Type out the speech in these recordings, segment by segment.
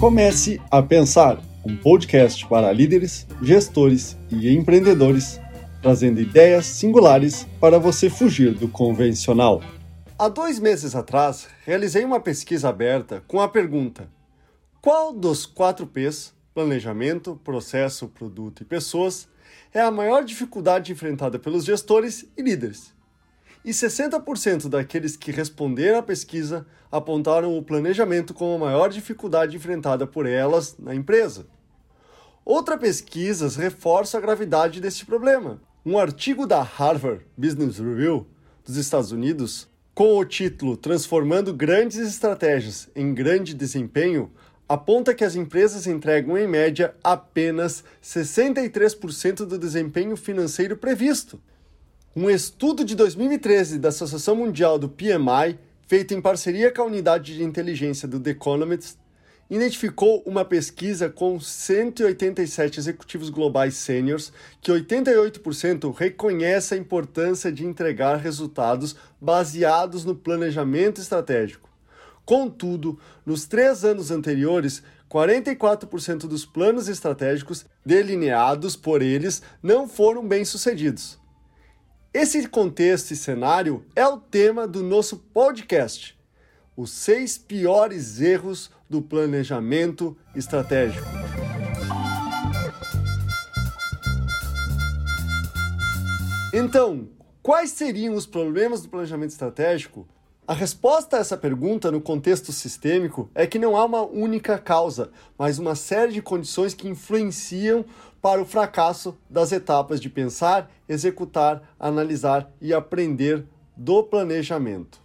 Comece a Pensar, um podcast para líderes, gestores e empreendedores, trazendo ideias singulares para você fugir do convencional. Há dois meses atrás, realizei uma pesquisa aberta com a pergunta: Qual dos quatro P's planejamento, processo, produto e pessoas é a maior dificuldade enfrentada pelos gestores e líderes? E 60% daqueles que responderam à pesquisa apontaram o planejamento como a maior dificuldade enfrentada por elas na empresa. Outra pesquisa reforça a gravidade deste problema. Um artigo da Harvard Business Review dos Estados Unidos, com o título Transformando Grandes Estratégias em Grande Desempenho, aponta que as empresas entregam em média apenas 63% do desempenho financeiro previsto. Um estudo de 2013 da Associação Mundial do PMI, feito em parceria com a unidade de inteligência do The Economist, identificou uma pesquisa com 187 executivos globais sêniores que 88% reconhece a importância de entregar resultados baseados no planejamento estratégico. Contudo, nos três anos anteriores, 44% dos planos estratégicos delineados por eles não foram bem-sucedidos. Esse contexto e cenário é o tema do nosso podcast: os seis piores erros do planejamento estratégico. Então, quais seriam os problemas do planejamento estratégico? A resposta a essa pergunta no contexto sistêmico é que não há uma única causa, mas uma série de condições que influenciam para o fracasso das etapas de pensar, executar, analisar e aprender do planejamento.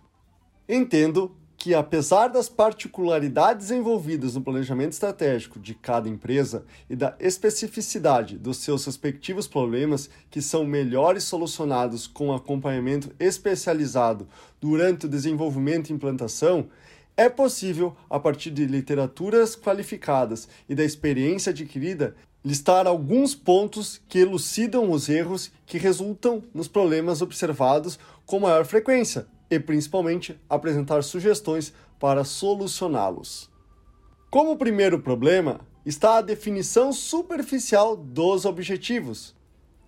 Entendo que, apesar das particularidades envolvidas no planejamento estratégico de cada empresa e da especificidade dos seus respectivos problemas, que são melhores solucionados com acompanhamento especializado durante o desenvolvimento e implantação, é possível, a partir de literaturas qualificadas e da experiência adquirida, listar alguns pontos que elucidam os erros que resultam nos problemas observados com maior frequência e, principalmente, apresentar sugestões para solucioná-los. Como primeiro problema está a definição superficial dos objetivos.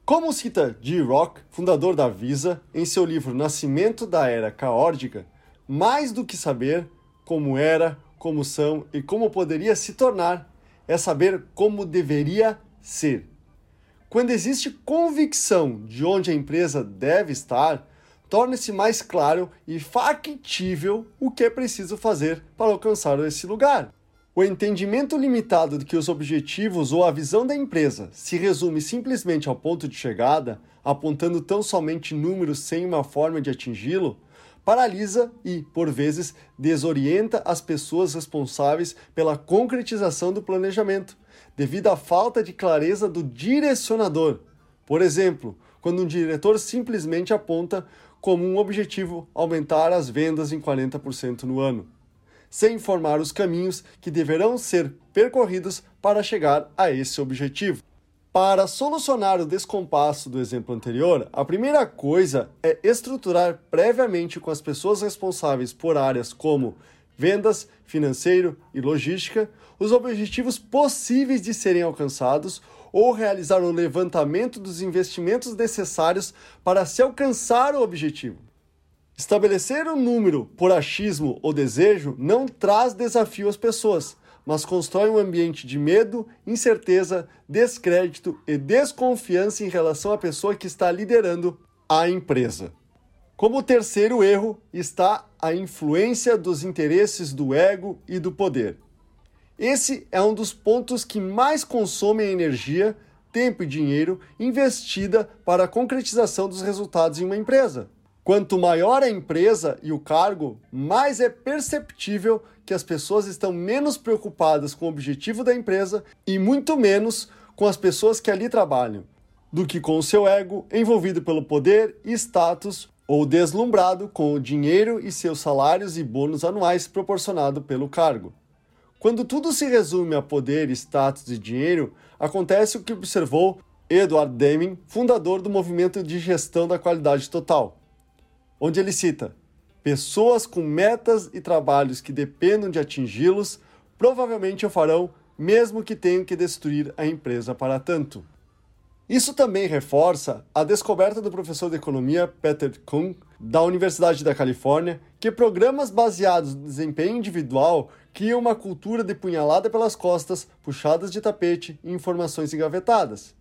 Como cita G. Rock, fundador da Visa, em seu livro Nascimento da Era Caórdica, mais do que saber como era, como são e como poderia se tornar é saber como deveria ser. Quando existe convicção de onde a empresa deve estar, torna-se mais claro e factível o que é preciso fazer para alcançar esse lugar. O entendimento limitado de que os objetivos ou a visão da empresa se resume simplesmente ao ponto de chegada, apontando tão somente números sem uma forma de atingi-lo, paralisa e, por vezes, desorienta as pessoas responsáveis pela concretização do planejamento, devido à falta de clareza do direcionador. Por exemplo, quando um diretor simplesmente aponta como um objetivo aumentar as vendas em 40% no ano, sem informar os caminhos que deverão ser percorridos para chegar a esse objetivo. Para solucionar o descompasso do exemplo anterior, a primeira coisa é estruturar previamente com as pessoas responsáveis por áreas como vendas, financeiro e logística os objetivos possíveis de serem alcançados ou realizar o levantamento dos investimentos necessários para se alcançar o objetivo. Estabelecer um número por achismo ou desejo não traz desafio às pessoas, mas constrói um ambiente de medo, incerteza, descrédito e desconfiança em relação à pessoa que está liderando a empresa. Como terceiro erro está a influência dos interesses do ego e do poder. Esse é um dos pontos que mais consomem energia, tempo e dinheiro investida para a concretização dos resultados em uma empresa. Quanto maior a empresa e o cargo, mais é perceptível que as pessoas estão menos preocupadas com o objetivo da empresa e muito menos com as pessoas que ali trabalham, do que com o seu ego envolvido pelo poder e status ou deslumbrado com o dinheiro e seus salários e bônus anuais proporcionado pelo cargo. Quando tudo se resume a poder, status e dinheiro, acontece o que observou Edward Deming, fundador do movimento de gestão da qualidade total onde ele cita: pessoas com metas e trabalhos que dependam de atingi-los provavelmente o farão, mesmo que tenham que destruir a empresa para tanto. Isso também reforça a descoberta do professor de economia Peter Kuhn, da Universidade da Califórnia, que programas baseados no desempenho individual criam uma cultura de punhalada pelas costas, puxadas de tapete e informações engavetadas.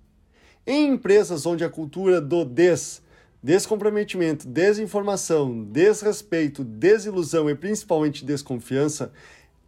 Em empresas onde a cultura do des, descomprometimento, desinformação, desrespeito, desilusão e principalmente desconfiança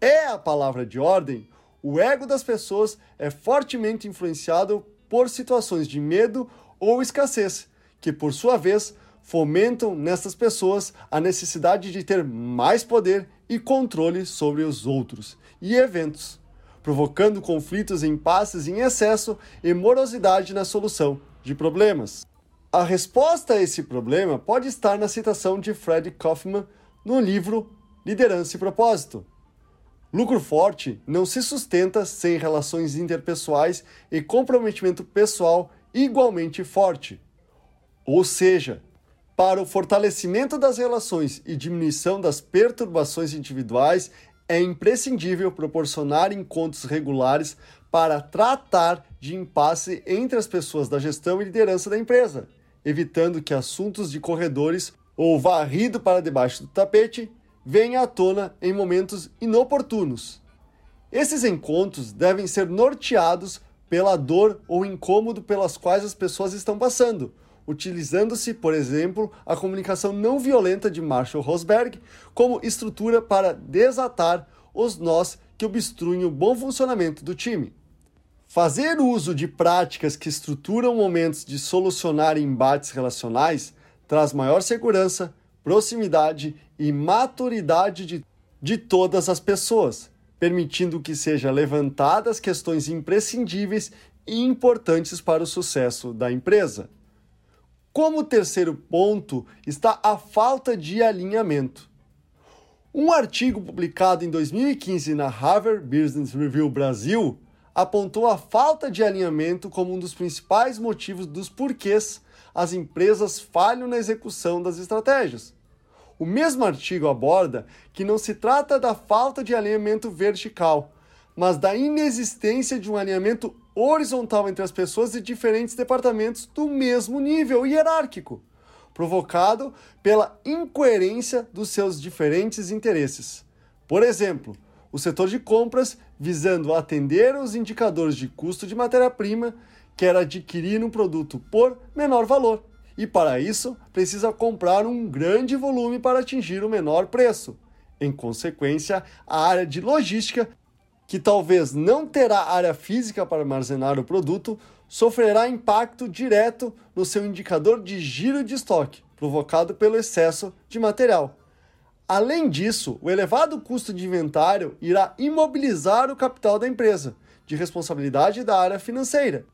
é a palavra de ordem, o ego das pessoas é fortemente influenciado por situações de medo ou escassez, que por sua vez fomentam nessas pessoas a necessidade de ter mais poder e controle sobre os outros e eventos, provocando conflitos, impasses em excesso e morosidade na solução de problemas. A resposta a esse problema pode estar na citação de Fred Kaufman no livro Liderança e Propósito, Lucro forte não se sustenta sem relações interpessoais e comprometimento pessoal igualmente forte. Ou seja, para o fortalecimento das relações e diminuição das perturbações individuais, é imprescindível proporcionar encontros regulares para tratar de impasse entre as pessoas da gestão e liderança da empresa, evitando que assuntos de corredores ou varrido para debaixo do tapete venha à tona em momentos inoportunos. Esses encontros devem ser norteados pela dor ou incômodo pelas quais as pessoas estão passando, utilizando-se, por exemplo, a comunicação não violenta de Marshall Rosberg como estrutura para desatar os nós que obstruem o bom funcionamento do time. Fazer uso de práticas que estruturam momentos de solucionar embates relacionais traz maior segurança, proximidade e maturidade de, de todas as pessoas, permitindo que sejam levantadas questões imprescindíveis e importantes para o sucesso da empresa. Como terceiro ponto está a falta de alinhamento. Um artigo publicado em 2015 na Harvard Business Review Brasil apontou a falta de alinhamento como um dos principais motivos dos porquês as empresas falham na execução das estratégias. O mesmo artigo aborda que não se trata da falta de alinhamento vertical, mas da inexistência de um alinhamento horizontal entre as pessoas de diferentes departamentos do mesmo nível hierárquico, provocado pela incoerência dos seus diferentes interesses. Por exemplo, o setor de compras visando atender os indicadores de custo de matéria-prima quer adquirir um produto por menor valor e, para isso, precisa comprar um grande volume para atingir o menor preço. Em consequência, a área de logística, que talvez não terá área física para armazenar o produto, sofrerá impacto direto no seu indicador de giro de estoque, provocado pelo excesso de material. Além disso, o elevado custo de inventário irá imobilizar o capital da empresa, de responsabilidade da área financeira,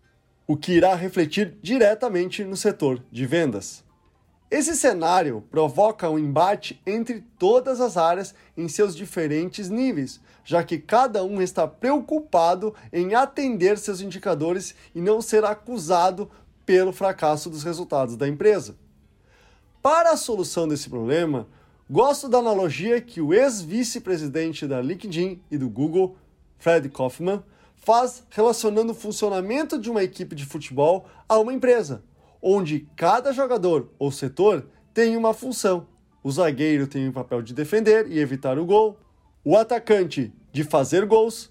o que irá refletir diretamente no setor de vendas. Esse cenário provoca um embate entre todas as áreas em seus diferentes níveis, já que cada um está preocupado em atender seus indicadores e não ser acusado pelo fracasso dos resultados da empresa. Para a solução desse problema, gosto da analogia que o ex-vice-presidente da LinkedIn e do Google, Fred Kaufman, faz relacionando o funcionamento de uma equipe de futebol a uma empresa, onde cada jogador ou setor tem uma função. O zagueiro tem o papel de defender e evitar o gol, o atacante de fazer gols,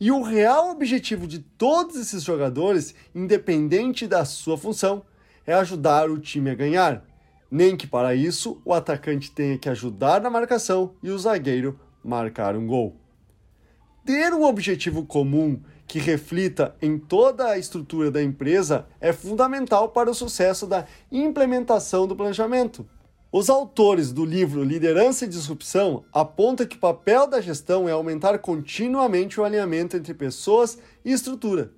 e o real objetivo de todos esses jogadores, independente da sua função, é ajudar o time a ganhar. Nem que para isso o atacante tenha que ajudar na marcação e o zagueiro marcar um gol. Ter um objetivo comum que reflita em toda a estrutura da empresa é fundamental para o sucesso da implementação do planejamento. Os autores do livro Liderança e Disrupção apontam que o papel da gestão é aumentar continuamente o alinhamento entre pessoas e estrutura.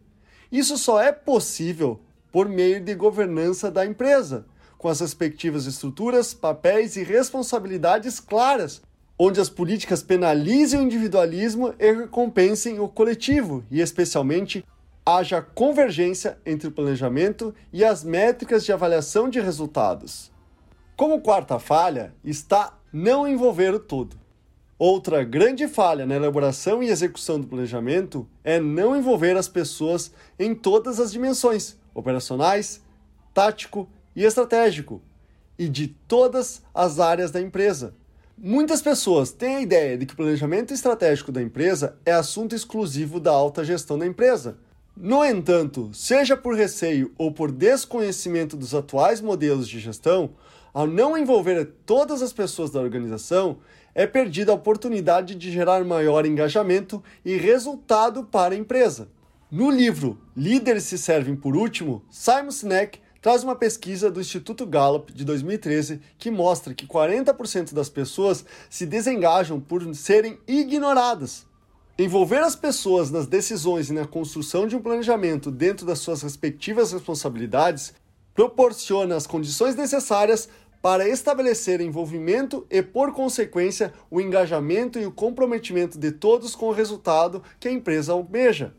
Isso só é possível por meio de governança da empresa, com as respectivas estruturas, papéis e responsabilidades claras, onde as políticas penalizem o individualismo e recompensem o coletivo, e especialmente haja convergência entre o planejamento e as métricas de avaliação de resultados. Como quarta falha está não envolver o todo. Outra grande falha na elaboração e execução do planejamento é não envolver as pessoas em todas as dimensões operacionais, tático e estratégico e de todas as áreas da empresa. Muitas pessoas têm a ideia de que o planejamento estratégico da empresa é assunto exclusivo da alta gestão da empresa. No entanto, seja por receio ou por desconhecimento dos atuais modelos de gestão, ao não envolver todas as pessoas da organização, é perdida a oportunidade de gerar maior engajamento e resultado para a empresa. No livro Líderes se servem por último, Simon Sinek traz uma pesquisa do Instituto Gallup de 2013 que mostra que 40% das pessoas se desengajam por serem ignoradas. Envolver as pessoas nas decisões e na construção de um planejamento dentro das suas respectivas responsabilidades proporciona as condições necessárias para estabelecer envolvimento e, por consequência, o engajamento e o comprometimento de todos com o resultado que a empresa almeja.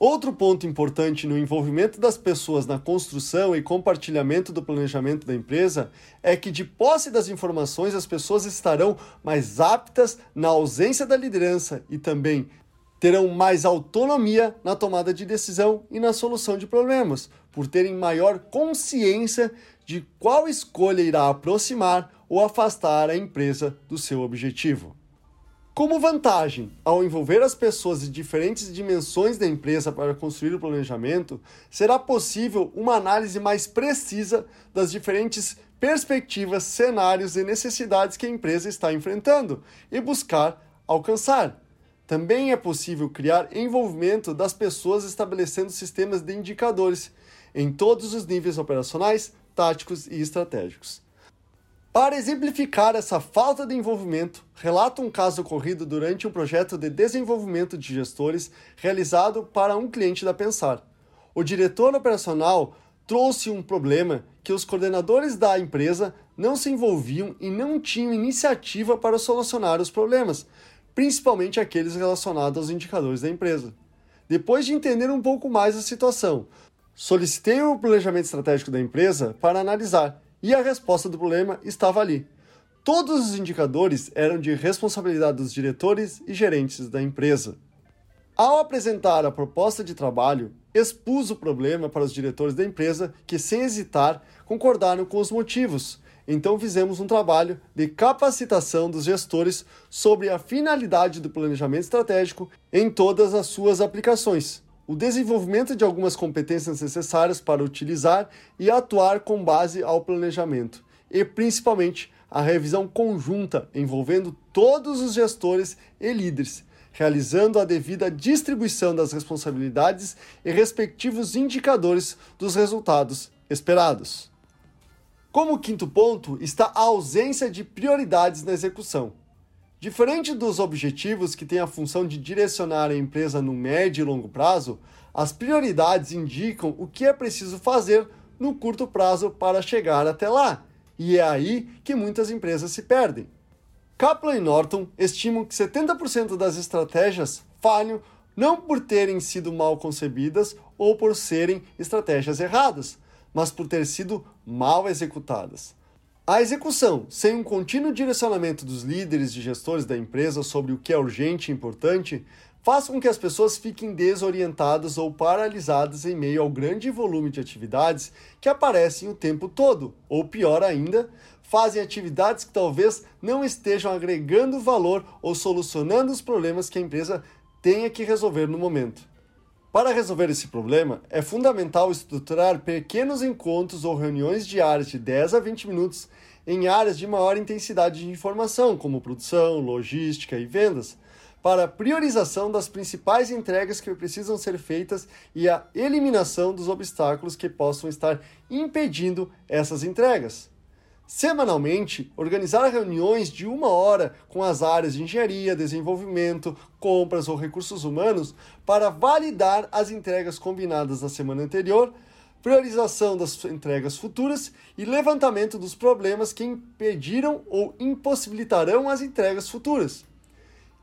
Outro ponto importante no envolvimento das pessoas na construção e compartilhamento do planejamento da empresa é que, de posse das informações, as pessoas estarão mais aptas na ausência da liderança e também terão mais autonomia na tomada de decisão e na solução de problemas, por terem maior consciência de qual escolha irá aproximar ou afastar a empresa do seu objetivo. Como vantagem, ao envolver as pessoas de diferentes dimensões da empresa para construir o planejamento, será possível uma análise mais precisa das diferentes perspectivas, cenários e necessidades que a empresa está enfrentando e buscar alcançar. Também é possível criar envolvimento das pessoas estabelecendo sistemas de indicadores em todos os níveis operacionais, táticos e estratégicos. Para exemplificar essa falta de envolvimento, relata um caso ocorrido durante um projeto de desenvolvimento de gestores realizado para um cliente da Pensar. O diretor operacional trouxe um problema que os coordenadores da empresa não se envolviam e não tinham iniciativa para solucionar os problemas, principalmente aqueles relacionados aos indicadores da empresa. Depois de entender um pouco mais a situação, Solicitei o planejamento estratégico da empresa para analisar e a resposta do problema estava ali. Todos os indicadores eram de responsabilidade dos diretores e gerentes da empresa. Ao apresentar a proposta de trabalho, expus o problema para os diretores da empresa que, sem hesitar, concordaram com os motivos. Então, fizemos um trabalho de capacitação dos gestores sobre a finalidade do planejamento estratégico em todas as suas aplicações o desenvolvimento de algumas competências necessárias para utilizar e atuar com base ao planejamento, e principalmente a revisão conjunta envolvendo todos os gestores e líderes, realizando a devida distribuição das responsabilidades e respectivos indicadores dos resultados esperados. Como quinto ponto está a ausência de prioridades na execução. Diferente dos objetivos que têm a função de direcionar a empresa no médio e longo prazo, as prioridades indicam o que é preciso fazer no curto prazo para chegar até lá. E é aí que muitas empresas se perdem. Kaplan e Norton estimam que 70% das estratégias falham não por terem sido mal concebidas ou por serem estratégias erradas, mas por ter sido mal executadas. A execução, sem um contínuo direcionamento dos líderes e gestores da empresa sobre o que é urgente e importante, faz com que as pessoas fiquem desorientadas ou paralisadas em meio ao grande volume de atividades que aparecem o tempo todo, ou pior ainda, fazem atividades que talvez não estejam agregando valor ou solucionando os problemas que a empresa tenha que resolver no momento. Para resolver esse problema, é fundamental estruturar pequenos encontros ou reuniões diárias de 10 a 20 minutos em áreas de maior intensidade de informação, como produção, logística e vendas, para priorização das principais entregas que precisam ser feitas e a eliminação dos obstáculos que possam estar impedindo essas entregas. Semanalmente, organizar reuniões de uma hora com as áreas de engenharia, desenvolvimento, compras ou recursos humanos para validar as entregas combinadas da semana anterior, priorização das entregas futuras e levantamento dos problemas que impediram ou impossibilitarão as entregas futuras.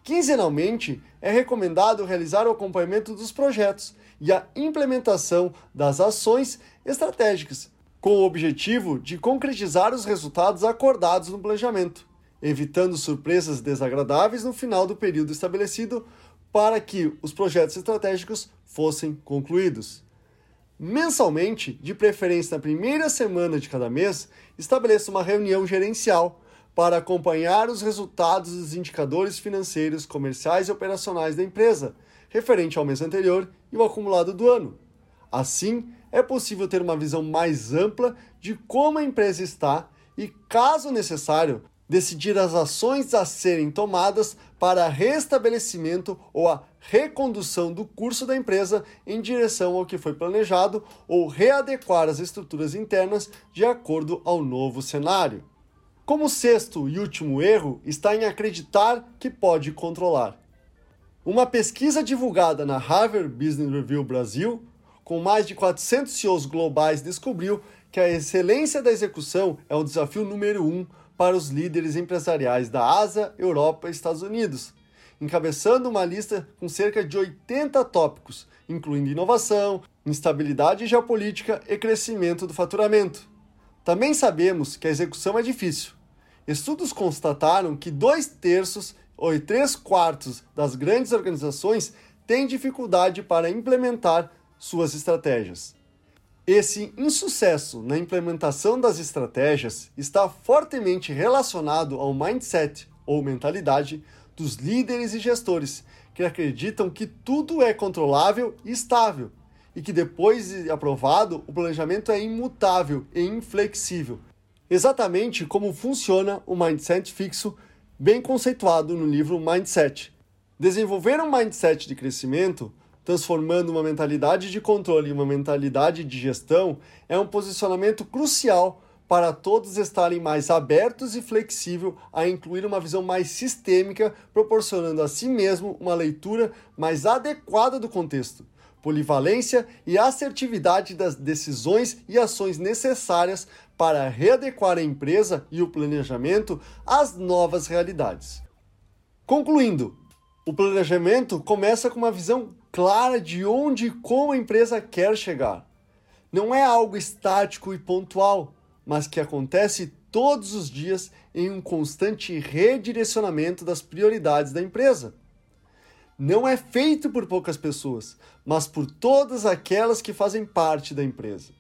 Quinzenalmente, é recomendado realizar o acompanhamento dos projetos e a implementação das ações estratégicas com o objetivo de concretizar os resultados acordados no planejamento. evitando surpresas desagradáveis no final do período estabelecido para que os projetos estratégicos fossem concluídos. Mensalmente, de preferência na primeira semana de cada mês, estabeleça uma reunião gerencial para acompanhar os resultados dos indicadores financeiros, comerciais e operacionais da empresa, referente ao mês anterior e o acumulado do ano. Assim, é possível ter uma visão mais ampla de como a empresa está e, caso necessário, decidir as ações a serem tomadas para restabelecimento ou a recondução do curso da empresa em direção ao que foi planejado ou readequar as estruturas internas de acordo ao novo cenário. Como sexto e último erro está em acreditar que pode controlar. Uma pesquisa divulgada na Harvard Business Review Brasil, com mais de 400 CEOs globais, descobriu que a excelência da execução é o desafio número um para os líderes empresariais da Ásia, Europa e Estados Unidos, encabeçando uma lista com cerca de 80 tópicos, incluindo inovação, instabilidade geopolítica e crescimento do faturamento. Também sabemos que a execução é difícil. Estudos constataram que dois terços ou três quartos das grandes organizações têm dificuldade para implementar suas estratégias. Esse insucesso na implementação das estratégias está fortemente relacionado ao mindset ou mentalidade dos líderes e gestores, que acreditam que tudo é controlável e estável, e que depois de aprovado, o planejamento é imutável e inflexível. Exatamente como funciona o mindset fixo, bem conceituado no livro Mindset. Desenvolver um mindset de crescimento transformando uma mentalidade de controle em uma mentalidade de gestão, é um posicionamento crucial para todos estarem mais abertos e flexíveis a incluir uma visão mais sistêmica, proporcionando a si mesmo uma leitura mais adequada do contexto, polivalência e assertividade das decisões e ações necessárias para readequar a empresa e o planejamento às novas realidades. Concluindo, o planejamento começa com uma visão clara de onde e como a empresa quer chegar. Não é algo estático e pontual, mas que acontece todos os dias em um constante redirecionamento das prioridades da empresa. Não é feito por poucas pessoas, mas por todas aquelas que fazem parte da empresa.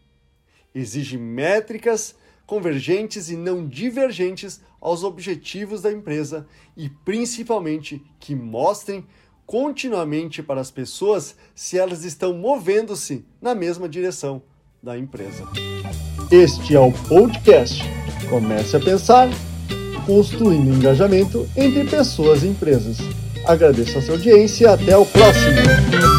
Exige métricas, convergentes e não divergentes aos objetivos da empresa e principalmente que mostrem continuamente para as pessoas se elas estão movendo-se na mesma direção da empresa. Este é o podcast Comece a Pensar, construindo engajamento entre pessoas e empresas. Agradeço a sua audiência e até o próximo.